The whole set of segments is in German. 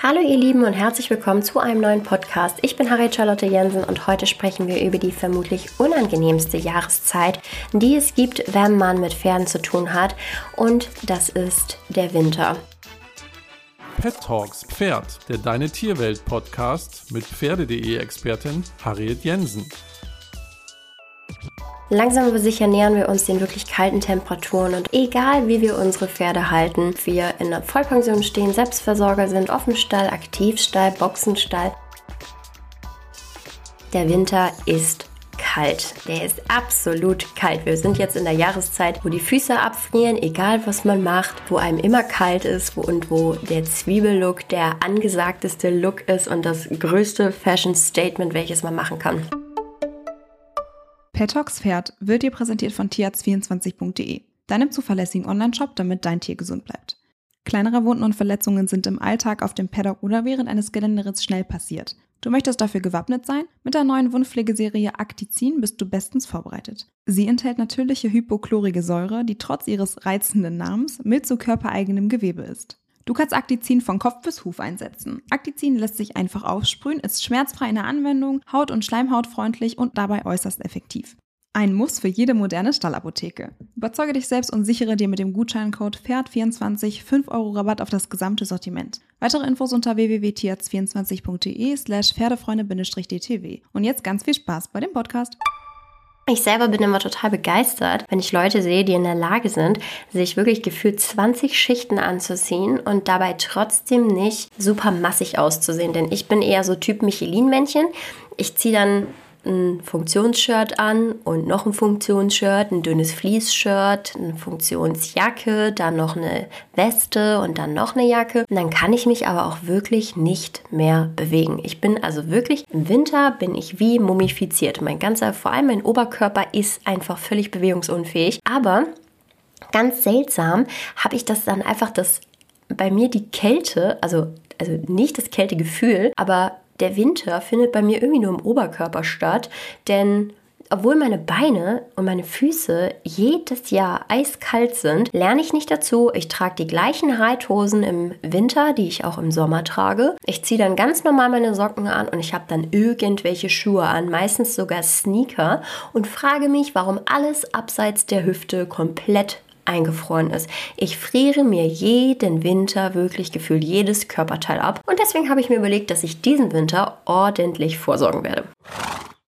Hallo ihr Lieben und herzlich willkommen zu einem neuen Podcast. Ich bin Harriet Charlotte Jensen und heute sprechen wir über die vermutlich unangenehmste Jahreszeit, die es gibt, wenn man mit Pferden zu tun hat und das ist der Winter. Pet Talks Pferd, der Deine Tierwelt Podcast mit Pferde.de Expertin Harriet Jensen. Langsam aber sicher nähern wir uns den wirklich kalten Temperaturen und egal wie wir unsere Pferde halten, wir in der Vollpension stehen, Selbstversorger sind, Offenstall, Aktivstall, Boxenstall, der Winter ist kalt. Der ist absolut kalt. Wir sind jetzt in der Jahreszeit, wo die Füße abfrieren, egal was man macht, wo einem immer kalt ist und wo der Zwiebellook der angesagteste Look ist und das größte Fashion Statement, welches man machen kann. Petox Pferd wird dir präsentiert von tierarzt24.de, deinem zuverlässigen Online-Shop, damit dein Tier gesund bleibt. Kleinere Wunden und Verletzungen sind im Alltag auf dem Paddock oder während eines Geländeritts schnell passiert. Du möchtest dafür gewappnet sein? Mit der neuen Wundpflegeserie Actizin bist du bestens vorbereitet. Sie enthält natürliche hypochlorige Säure, die trotz ihres reizenden Namens mild zu körpereigenem Gewebe ist. Du kannst Actizin von Kopf bis Huf einsetzen. Actizin lässt sich einfach aufsprühen, ist schmerzfrei in der Anwendung, haut- und schleimhautfreundlich und dabei äußerst effektiv. Ein Muss für jede moderne Stallapotheke. Überzeuge dich selbst und sichere dir mit dem Gutscheincode PFERD24 5 Euro Rabatt auf das gesamte Sortiment. Weitere Infos unter www.tierarzt24.de slash Pferdefreunde-dtw. Und jetzt ganz viel Spaß bei dem Podcast. Ich selber bin immer total begeistert, wenn ich Leute sehe, die in der Lage sind, sich wirklich gefühlt 20 Schichten anzuziehen und dabei trotzdem nicht super massig auszusehen. Denn ich bin eher so Typ Michelin-Männchen. Ich ziehe dann ein Funktionsshirt an und noch ein Funktionsshirt, ein dünnes Fleece-Shirt, eine Funktionsjacke, dann noch eine Weste und dann noch eine Jacke. Und dann kann ich mich aber auch wirklich nicht mehr bewegen. Ich bin also wirklich im Winter bin ich wie mumifiziert. Mein ganzer, vor allem mein Oberkörper ist einfach völlig bewegungsunfähig. Aber ganz seltsam habe ich das dann einfach das bei mir die Kälte, also also nicht das Kältegefühl, aber der Winter findet bei mir irgendwie nur im Oberkörper statt, denn obwohl meine Beine und meine Füße jedes Jahr eiskalt sind, lerne ich nicht dazu. Ich trage die gleichen Reithosen im Winter, die ich auch im Sommer trage. Ich ziehe dann ganz normal meine Socken an und ich habe dann irgendwelche Schuhe an, meistens sogar Sneaker und frage mich, warum alles abseits der Hüfte komplett eingefroren ist. Ich friere mir jeden Winter wirklich gefühlt jedes Körperteil ab und deswegen habe ich mir überlegt, dass ich diesen Winter ordentlich vorsorgen werde.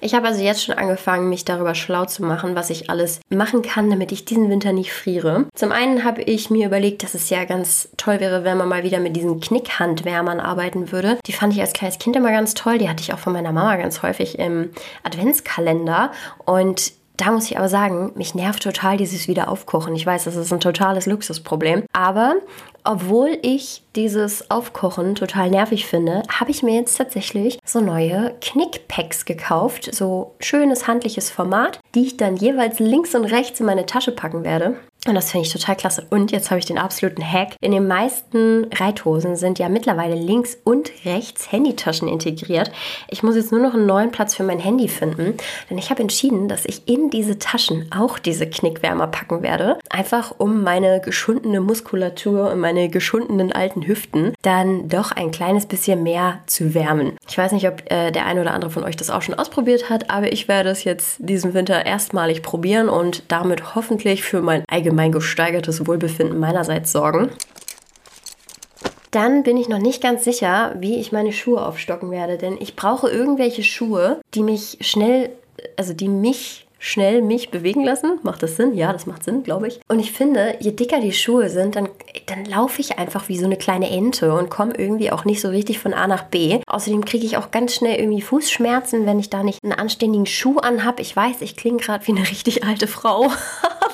Ich habe also jetzt schon angefangen, mich darüber schlau zu machen, was ich alles machen kann, damit ich diesen Winter nicht friere. Zum einen habe ich mir überlegt, dass es ja ganz toll wäre, wenn man mal wieder mit diesen Knickhandwärmern arbeiten würde. Die fand ich als kleines Kind immer ganz toll. Die hatte ich auch von meiner Mama ganz häufig im Adventskalender. Und da muss ich aber sagen, mich nervt total dieses Wiederaufkochen. Ich weiß, das ist ein totales Luxusproblem. Aber obwohl ich dieses Aufkochen total nervig finde, habe ich mir jetzt tatsächlich so neue Knickpacks gekauft. So schönes handliches Format, die ich dann jeweils links und rechts in meine Tasche packen werde. Und das finde ich total klasse. Und jetzt habe ich den absoluten Hack. In den meisten Reithosen sind ja mittlerweile links und rechts Handytaschen integriert. Ich muss jetzt nur noch einen neuen Platz für mein Handy finden, denn ich habe entschieden, dass ich in diese Taschen auch diese Knickwärmer packen werde. Einfach um meine geschundene Muskulatur und meine geschundenen alten Hüften dann doch ein kleines bisschen mehr zu wärmen. Ich weiß nicht, ob äh, der eine oder andere von euch das auch schon ausprobiert hat, aber ich werde es jetzt diesen Winter erstmalig probieren und damit hoffentlich für mein allgemein gesteigertes Wohlbefinden meinerseits sorgen. Dann bin ich noch nicht ganz sicher, wie ich meine Schuhe aufstocken werde, denn ich brauche irgendwelche Schuhe, die mich schnell, also die mich schnell mich bewegen lassen. Macht das Sinn? Ja, das macht Sinn, glaube ich. Und ich finde, je dicker die Schuhe sind, dann, dann laufe ich einfach wie so eine kleine Ente und komme irgendwie auch nicht so richtig von A nach B. Außerdem kriege ich auch ganz schnell irgendwie Fußschmerzen, wenn ich da nicht einen anständigen Schuh anhab. Ich weiß, ich klinge gerade wie eine richtig alte Frau.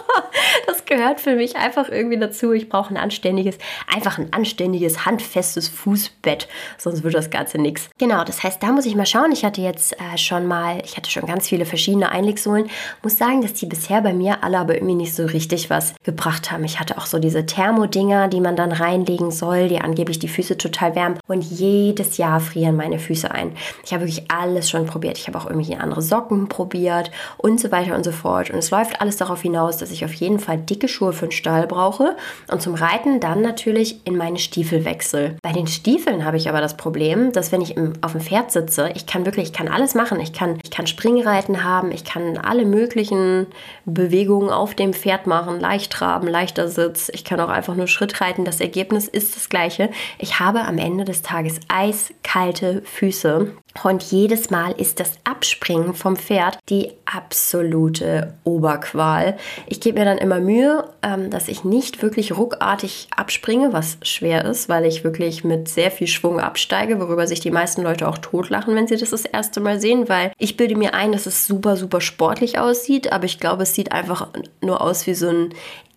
gehört für mich einfach irgendwie dazu. Ich brauche ein anständiges, einfach ein anständiges, handfestes Fußbett. Sonst wird das Ganze nichts. Genau, das heißt, da muss ich mal schauen. Ich hatte jetzt äh, schon mal, ich hatte schon ganz viele verschiedene Einlegsohlen. Muss sagen, dass die bisher bei mir alle aber irgendwie nicht so richtig was gebracht haben. Ich hatte auch so diese Thermodinger, die man dann reinlegen soll, die angeblich die Füße total wärmen. Und jedes Jahr frieren meine Füße ein. Ich habe wirklich alles schon probiert. Ich habe auch irgendwie andere Socken probiert und so weiter und so fort. Und es läuft alles darauf hinaus, dass ich auf jeden Fall dicke Schuhe für den Stall brauche und zum Reiten dann natürlich in meine Stiefel wechsel. Bei den Stiefeln habe ich aber das Problem, dass wenn ich im, auf dem Pferd sitze, ich kann wirklich, ich kann alles machen. Ich kann, ich kann Springreiten haben, ich kann alle möglichen Bewegungen auf dem Pferd machen, leicht traben, leichter Sitz. Ich kann auch einfach nur Schritt reiten. Das Ergebnis ist das gleiche. Ich habe am Ende des Tages eiskalte Füße und jedes Mal ist das Abspringen vom Pferd die absolute Oberqual. Ich gebe mir dann immer Mühe, ähm, dass ich nicht wirklich ruckartig abspringe, was schwer ist, weil ich wirklich mit sehr viel Schwung absteige, worüber sich die meisten Leute auch totlachen, wenn sie das das erste Mal sehen, weil ich bilde mir ein, dass es super, super sportlich aussieht, aber ich glaube, es sieht einfach nur aus wie so ein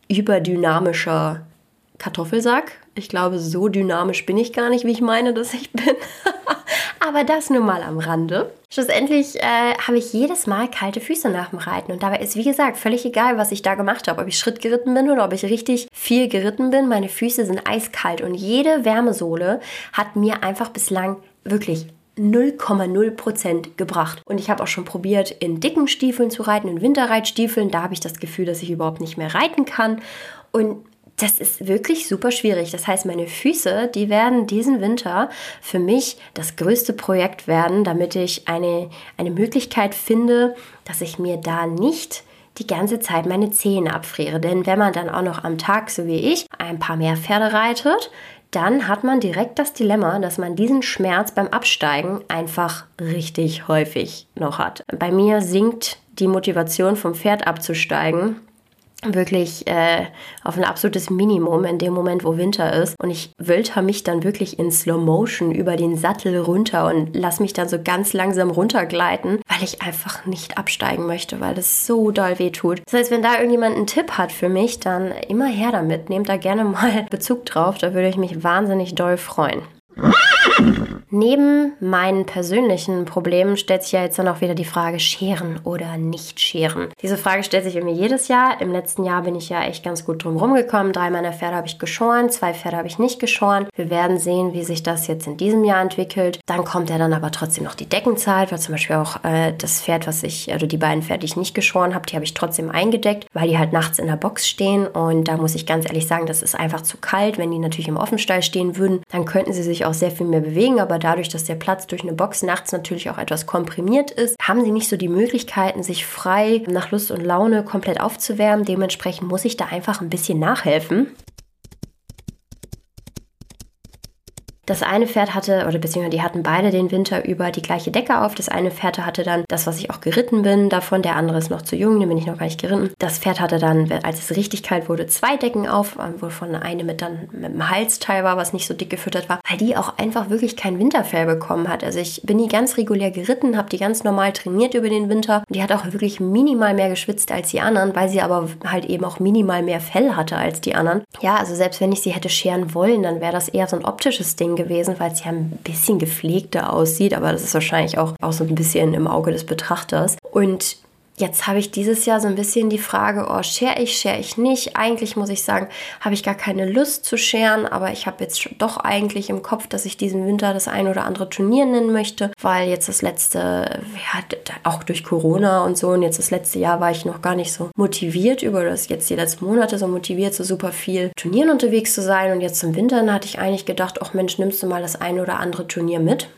überdynamischer Kartoffelsack. Ich glaube, so dynamisch bin ich gar nicht, wie ich meine, dass ich bin. Aber das nur mal am Rande. Schlussendlich äh, habe ich jedes Mal kalte Füße nach dem Reiten. Und dabei ist, wie gesagt, völlig egal, was ich da gemacht habe. Ob ich Schritt geritten bin oder ob ich richtig viel geritten bin. Meine Füße sind eiskalt. Und jede Wärmesohle hat mir einfach bislang wirklich 0,0% gebracht. Und ich habe auch schon probiert, in dicken Stiefeln zu reiten, in Winterreitstiefeln. Da habe ich das Gefühl, dass ich überhaupt nicht mehr reiten kann. Und das ist wirklich super schwierig. Das heißt, meine Füße, die werden diesen Winter für mich das größte Projekt werden, damit ich eine, eine Möglichkeit finde, dass ich mir da nicht die ganze Zeit meine Zähne abfriere. Denn wenn man dann auch noch am Tag, so wie ich, ein paar mehr Pferde reitet, dann hat man direkt das Dilemma, dass man diesen Schmerz beim Absteigen einfach richtig häufig noch hat. Bei mir sinkt die Motivation vom Pferd abzusteigen wirklich äh, auf ein absolutes Minimum in dem Moment, wo Winter ist. Und ich wölter mich dann wirklich in Slow Motion über den Sattel runter und lass mich dann so ganz langsam runtergleiten, weil ich einfach nicht absteigen möchte, weil es so doll weh tut. Das heißt, wenn da irgendjemand einen Tipp hat für mich, dann immer her damit. Nehmt da gerne mal Bezug drauf. Da würde ich mich wahnsinnig doll freuen. Neben meinen persönlichen Problemen stellt sich ja jetzt dann auch wieder die Frage, scheren oder nicht scheren. Diese Frage stellt sich irgendwie jedes Jahr. Im letzten Jahr bin ich ja echt ganz gut drum rumgekommen. Drei meiner Pferde habe ich geschoren, zwei Pferde habe ich nicht geschoren. Wir werden sehen, wie sich das jetzt in diesem Jahr entwickelt. Dann kommt ja dann aber trotzdem noch die Deckenzeit, weil zum Beispiel auch äh, das Pferd, was ich, also die beiden Pferde, die ich nicht geschoren habe, die habe ich trotzdem eingedeckt, weil die halt nachts in der Box stehen. Und da muss ich ganz ehrlich sagen, das ist einfach zu kalt. Wenn die natürlich im Offenstall stehen würden, dann könnten sie sich auch sehr viel mehr bewegen. Aber dadurch, dass der Platz durch eine Box nachts natürlich auch etwas komprimiert ist, haben sie nicht so die Möglichkeiten, sich frei nach Lust und Laune komplett aufzuwärmen. Dementsprechend muss ich da einfach ein bisschen nachhelfen. Das eine Pferd hatte, oder beziehungsweise die hatten beide den Winter über die gleiche Decke auf. Das eine Pferd hatte dann das, was ich auch geritten bin, davon. Der andere ist noch zu jung, den bin ich noch gar nicht geritten. Das Pferd hatte dann, als es richtig kalt wurde, zwei Decken auf, wovon eine mit dann mit dem Halsteil war, was nicht so dick gefüttert war, weil die auch einfach wirklich kein Winterfell bekommen hat. Also ich bin die ganz regulär geritten, habe die ganz normal trainiert über den Winter. Die hat auch wirklich minimal mehr geschwitzt als die anderen, weil sie aber halt eben auch minimal mehr Fell hatte als die anderen. Ja, also selbst wenn ich sie hätte scheren wollen, dann wäre das eher so ein optisches Ding gewesen, weil es ja ein bisschen gepflegter aussieht, aber das ist wahrscheinlich auch, auch so ein bisschen im Auge des Betrachters. Und Jetzt habe ich dieses Jahr so ein bisschen die Frage, oh, share ich, share ich nicht. Eigentlich muss ich sagen, habe ich gar keine Lust zu scheren, aber ich habe jetzt doch eigentlich im Kopf, dass ich diesen Winter das ein oder andere Turnier nennen möchte, weil jetzt das letzte, ja, auch durch Corona und so und jetzt das letzte Jahr war ich noch gar nicht so motiviert über das, jetzt die letzten Monate so motiviert, so super viel Turnieren unterwegs zu sein und jetzt zum Winter hatte ich eigentlich gedacht, ach Mensch, nimmst du mal das ein oder andere Turnier mit.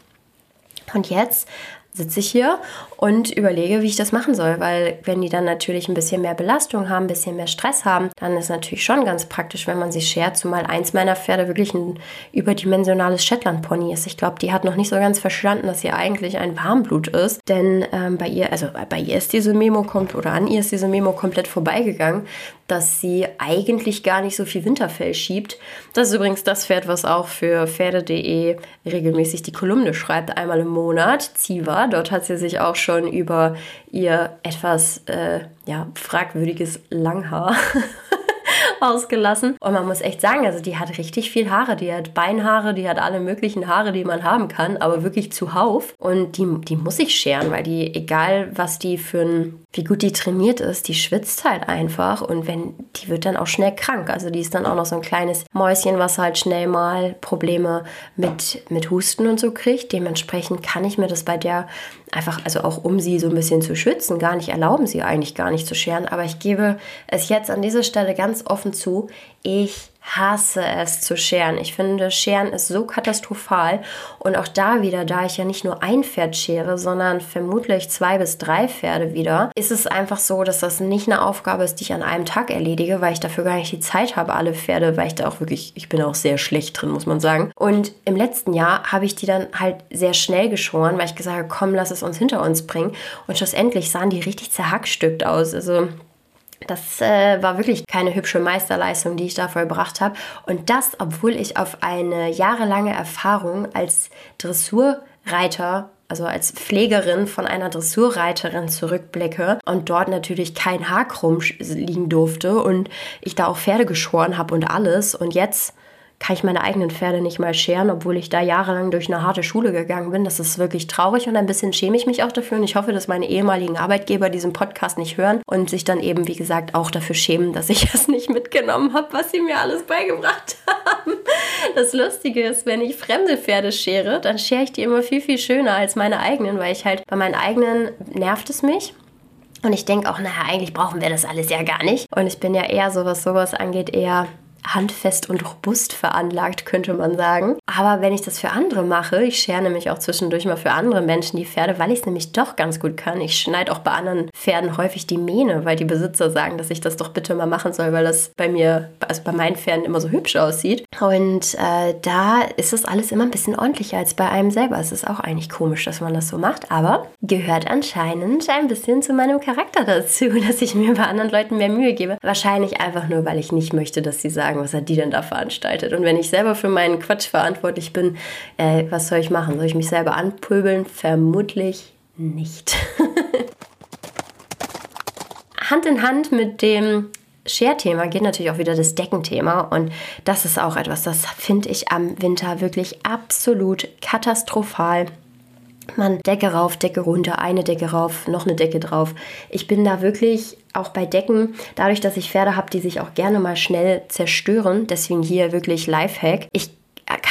Und jetzt sitze ich hier und überlege, wie ich das machen soll, weil wenn die dann natürlich ein bisschen mehr Belastung haben, ein bisschen mehr Stress haben, dann ist natürlich schon ganz praktisch, wenn man sie schert, zumal eins meiner Pferde wirklich ein überdimensionales Shetland-Pony ist. Ich glaube, die hat noch nicht so ganz verstanden, dass sie eigentlich ein Warmblut ist, denn ähm, bei ihr, also bei ihr ist diese Memo kommt oder an ihr ist diese Memo komplett vorbeigegangen, dass sie eigentlich gar nicht so viel Winterfell schiebt. Das ist übrigens das Pferd, was auch für Pferde.de regelmäßig die Kolumne schreibt, einmal im Monat. Ziva, dort hat sie sich auch schon über ihr etwas äh, ja, fragwürdiges Langhaar ausgelassen. Und man muss echt sagen, also die hat richtig viel Haare. Die hat Beinhaare, die hat alle möglichen Haare, die man haben kann, aber wirklich zuhauf. Und die, die muss ich scheren, weil die, egal was die für ein, wie gut die trainiert ist, die schwitzt halt einfach. Und wenn, die wird dann auch schnell krank. Also die ist dann auch noch so ein kleines Mäuschen, was halt schnell mal Probleme mit, mit Husten und so kriegt. Dementsprechend kann ich mir das bei der einfach, also auch um sie so ein bisschen zu schützen, gar nicht erlauben, sie eigentlich gar nicht zu scheren. Aber ich gebe es jetzt an dieser Stelle ganz offen zu, ich hasse es zu scheren. Ich finde, Scheren ist so katastrophal. Und auch da wieder, da ich ja nicht nur ein Pferd schere, sondern vermutlich zwei bis drei Pferde wieder, ist es einfach so, dass das nicht eine Aufgabe ist, die ich an einem Tag erledige, weil ich dafür gar nicht die Zeit habe, alle Pferde, weil ich da auch wirklich, ich bin auch sehr schlecht drin, muss man sagen. Und im letzten Jahr habe ich die dann halt sehr schnell geschoren, weil ich gesagt habe, komm, lass es uns hinter uns bringen. Und schlussendlich sahen die richtig zerhackstückt aus. Also das äh, war wirklich keine hübsche Meisterleistung, die ich da vollbracht habe. Und das, obwohl ich auf eine jahrelange Erfahrung als Dressurreiter also als Pflegerin von einer Dressurreiterin zurückblicke und dort natürlich kein Haar krumm liegen durfte und ich da auch Pferde geschoren habe und alles. Und jetzt kann ich meine eigenen Pferde nicht mal scheren, obwohl ich da jahrelang durch eine harte Schule gegangen bin. Das ist wirklich traurig und ein bisschen schäme ich mich auch dafür. Und ich hoffe, dass meine ehemaligen Arbeitgeber diesen Podcast nicht hören und sich dann eben, wie gesagt, auch dafür schämen, dass ich es nicht mitgenommen habe, was sie mir alles beigebracht haben. Das Lustige ist, wenn ich fremde Pferde schere, dann schere ich die immer viel, viel schöner als meine eigenen, weil ich halt bei meinen eigenen nervt es mich. Und ich denke auch, naja, eigentlich brauchen wir das alles ja gar nicht. Und ich bin ja eher so, was sowas angeht, eher handfest und robust veranlagt, könnte man sagen. Aber wenn ich das für andere mache, ich schere nämlich auch zwischendurch mal für andere Menschen die Pferde, weil ich es nämlich doch ganz gut kann. Ich schneide auch bei anderen Pferden häufig die Mähne, weil die Besitzer sagen, dass ich das doch bitte mal machen soll, weil das bei mir, also bei meinen Pferden immer so hübsch aussieht. Und äh, da ist das alles immer ein bisschen ordentlicher als bei einem selber. Es ist auch eigentlich komisch, dass man das so macht, aber gehört anscheinend ein bisschen zu meinem Charakter dazu, dass ich mir bei anderen Leuten mehr Mühe gebe. Wahrscheinlich einfach nur, weil ich nicht möchte, dass sie sagen, sagen, was hat die denn da veranstaltet? Und wenn ich selber für meinen Quatsch verantwortlich bin, äh, was soll ich machen? Soll ich mich selber anpöbeln? Vermutlich nicht. Hand in Hand mit dem Share-Thema geht natürlich auch wieder das Deckenthema und das ist auch etwas, das finde ich am Winter wirklich absolut katastrophal man Decke rauf, Decke runter, eine Decke rauf, noch eine Decke drauf. Ich bin da wirklich auch bei Decken, dadurch, dass ich Pferde habe, die sich auch gerne mal schnell zerstören, deswegen hier wirklich Lifehack. Ich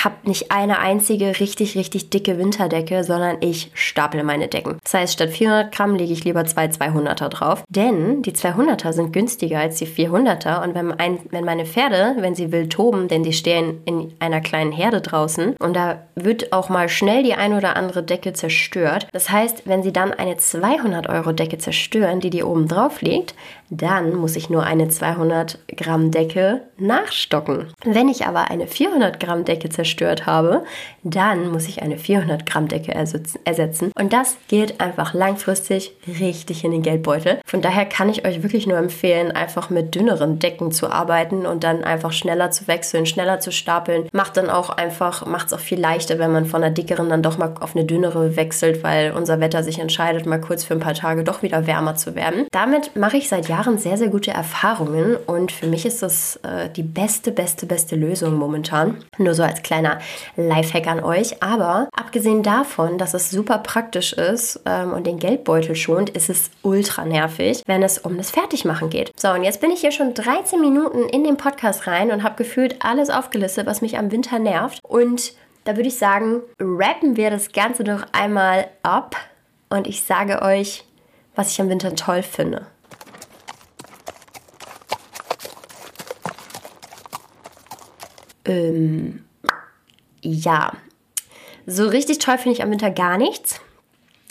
habe nicht eine einzige richtig, richtig dicke Winterdecke, sondern ich stapel meine Decken. Das heißt, statt 400 Gramm lege ich lieber zwei 200er drauf, denn die 200er sind günstiger als die 400er und wenn, ein, wenn meine Pferde, wenn sie wild toben, denn die stehen in einer kleinen Herde draußen und da wird auch mal schnell die ein oder andere Decke zerstört. Das heißt, wenn sie dann eine 200 Euro Decke zerstören, die die oben drauf liegt, dann muss ich nur eine 200 Gramm Decke nachstocken. Wenn ich aber eine 400 Gramm Decke zerstört habe, dann muss ich eine 400 Gramm Decke ersetzen. Und das geht einfach langfristig richtig in den Geldbeutel. Von daher kann ich euch wirklich nur empfehlen, einfach mit dünneren Decken zu arbeiten und dann einfach schneller zu wechseln, schneller zu stapeln. Macht dann auch einfach, macht es auch viel leichter, wenn man von einer dickeren dann doch mal auf eine dünnere wechselt, weil unser Wetter sich entscheidet, mal kurz für ein paar Tage doch wieder wärmer zu werden. Damit mache ich seit Jahren sehr, sehr gute Erfahrungen und für mich ist das äh, die beste, beste, beste Lösung momentan. Nur so als kleiner Lifehack an euch. Aber abgesehen davon, dass es super praktisch ist ähm, und den Geldbeutel schont, ist es ultra nervig, wenn es um das Fertigmachen geht. So, und jetzt bin ich hier schon 13 Minuten in den Podcast rein und habe gefühlt alles aufgelistet, was mich am Winter nervt. Und da würde ich sagen, rappen wir das Ganze doch einmal ab und ich sage euch, was ich am Winter toll finde. Ähm, ja, so richtig toll finde ich am Winter gar nichts.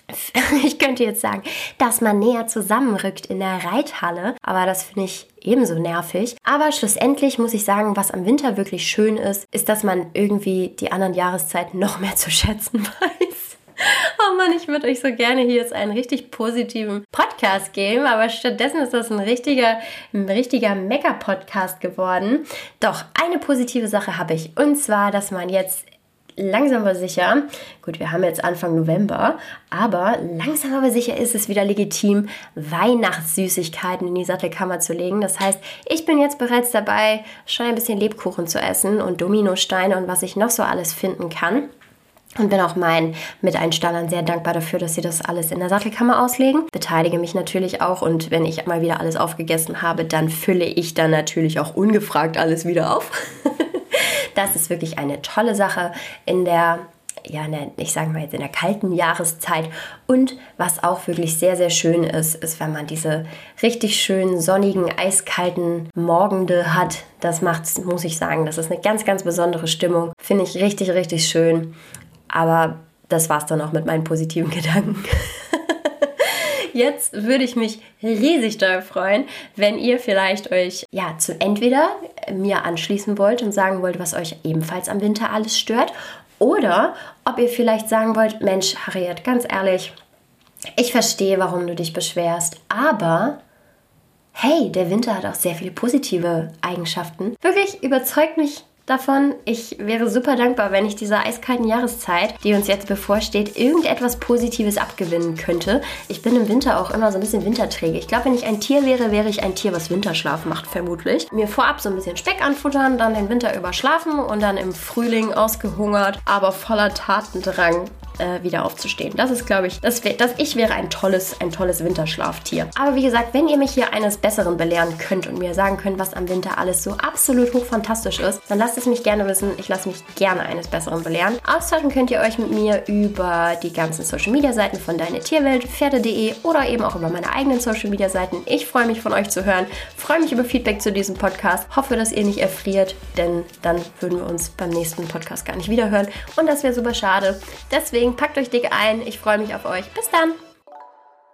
Ich könnte jetzt sagen, dass man näher zusammenrückt in der Reithalle, aber das finde ich ebenso nervig. Aber schlussendlich muss ich sagen, was am Winter wirklich schön ist, ist, dass man irgendwie die anderen Jahreszeiten noch mehr zu schätzen weiß. Oh Mann, ich würde euch so gerne hier jetzt einen richtig positiven Podcast geben, aber stattdessen ist das ein richtiger, ein richtiger Mecker-Podcast geworden. Doch eine positive Sache habe ich und zwar, dass man jetzt langsam aber sicher, gut, wir haben jetzt Anfang November, aber langsam aber sicher ist es wieder legitim, Weihnachtssüßigkeiten in die Sattelkammer zu legen. Das heißt, ich bin jetzt bereits dabei, schon ein bisschen Lebkuchen zu essen und Dominosteine und was ich noch so alles finden kann. Und bin auch meinen Miteinstellern sehr dankbar dafür, dass sie das alles in der Sattelkammer auslegen. Beteilige mich natürlich auch und wenn ich mal wieder alles aufgegessen habe, dann fülle ich dann natürlich auch ungefragt alles wieder auf. das ist wirklich eine tolle Sache in der ja, ich sage mal jetzt in der kalten Jahreszeit. Und was auch wirklich sehr, sehr schön ist, ist, wenn man diese richtig schönen sonnigen, eiskalten Morgende hat. Das macht, muss ich sagen, das ist eine ganz, ganz besondere Stimmung. Finde ich richtig, richtig schön. Aber das war's dann auch mit meinen positiven Gedanken. Jetzt würde ich mich riesig doll freuen, wenn ihr vielleicht euch ja zu entweder mir anschließen wollt und sagen wollt, was euch ebenfalls am Winter alles stört, oder ob ihr vielleicht sagen wollt, Mensch, Harriet, ganz ehrlich, ich verstehe, warum du dich beschwerst, aber hey, der Winter hat auch sehr viele positive Eigenschaften. Wirklich überzeugt mich davon. Ich wäre super dankbar, wenn ich dieser eiskalten Jahreszeit, die uns jetzt bevorsteht, irgendetwas Positives abgewinnen könnte. Ich bin im Winter auch immer so ein bisschen winterträge. Ich glaube, wenn ich ein Tier wäre, wäre ich ein Tier, was Winterschlaf macht, vermutlich. Mir vorab so ein bisschen Speck anfuttern, dann den Winter überschlafen und dann im Frühling ausgehungert, aber voller Tatendrang äh, wieder aufzustehen. Das ist, glaube ich, das, wär, das ich wäre ein tolles, ein tolles Winterschlaftier. Aber wie gesagt, wenn ihr mich hier eines Besseren belehren könnt und mir sagen könnt, was am Winter alles so absolut hochfantastisch ist, dann lasst es mich gerne wissen. Ich lasse mich gerne eines Besseren belehren. Austauschen könnt ihr euch mit mir über die ganzen Social Media Seiten von Deine Tierwelt, Pferde.de oder eben auch über meine eigenen Social Media Seiten. Ich freue mich von euch zu hören, freue mich über Feedback zu diesem Podcast, hoffe, dass ihr nicht erfriert, denn dann würden wir uns beim nächsten Podcast gar nicht wiederhören und das wäre super schade. Deswegen packt euch dick ein. Ich freue mich auf euch. Bis dann!